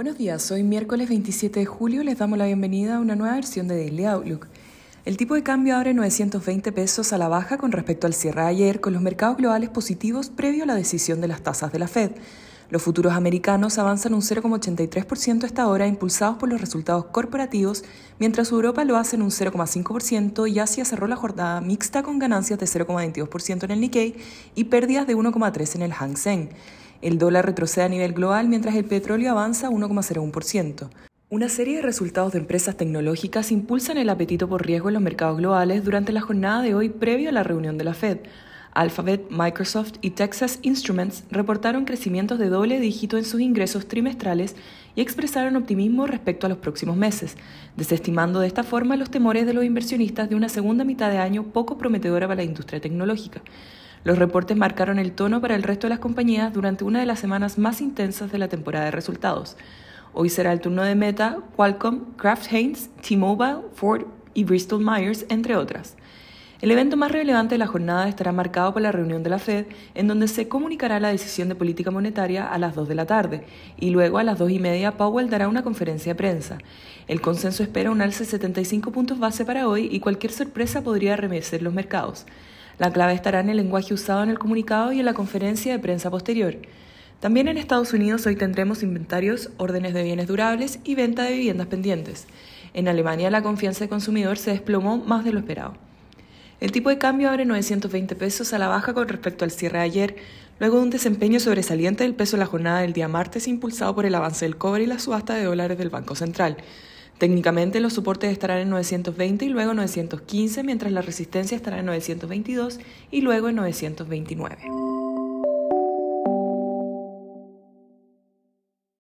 Buenos días, hoy miércoles 27 de julio les damos la bienvenida a una nueva versión de Daily Outlook. El tipo de cambio abre 920 pesos a la baja con respecto al cierre de ayer, con los mercados globales positivos previo a la decisión de las tasas de la Fed. Los futuros americanos avanzan un 0,83% esta hora, impulsados por los resultados corporativos, mientras Europa lo hace en un 0,5% y Asia cerró la jornada mixta con ganancias de 0,22% en el Nikkei y pérdidas de 1,3% en el Hang Seng. El dólar retrocede a nivel global mientras el petróleo avanza 1,01%. Una serie de resultados de empresas tecnológicas impulsan el apetito por riesgo en los mercados globales durante la jornada de hoy previo a la reunión de la Fed. Alphabet, Microsoft y Texas Instruments reportaron crecimientos de doble dígito en sus ingresos trimestrales y expresaron optimismo respecto a los próximos meses, desestimando de esta forma los temores de los inversionistas de una segunda mitad de año poco prometedora para la industria tecnológica. Los reportes marcaron el tono para el resto de las compañías durante una de las semanas más intensas de la temporada de resultados. Hoy será el turno de Meta, Qualcomm, Kraft Heinz, T-Mobile, Ford y Bristol Myers, entre otras. El evento más relevante de la jornada estará marcado por la reunión de la Fed, en donde se comunicará la decisión de política monetaria a las 2 de la tarde, y luego a las 2 y media Powell dará una conferencia de prensa. El consenso espera un alce de 75 puntos base para hoy y cualquier sorpresa podría remecer los mercados. La clave estará en el lenguaje usado en el comunicado y en la conferencia de prensa posterior. También en Estados Unidos hoy tendremos inventarios, órdenes de bienes durables y venta de viviendas pendientes. En Alemania la confianza del consumidor se desplomó más de lo esperado. El tipo de cambio abre 920 pesos a la baja con respecto al cierre de ayer, luego de un desempeño sobresaliente del peso en la jornada del día martes impulsado por el avance del cobre y la subasta de dólares del Banco Central. Técnicamente los soportes estarán en 920 y luego 915, mientras la resistencia estará en 922 y luego en 929.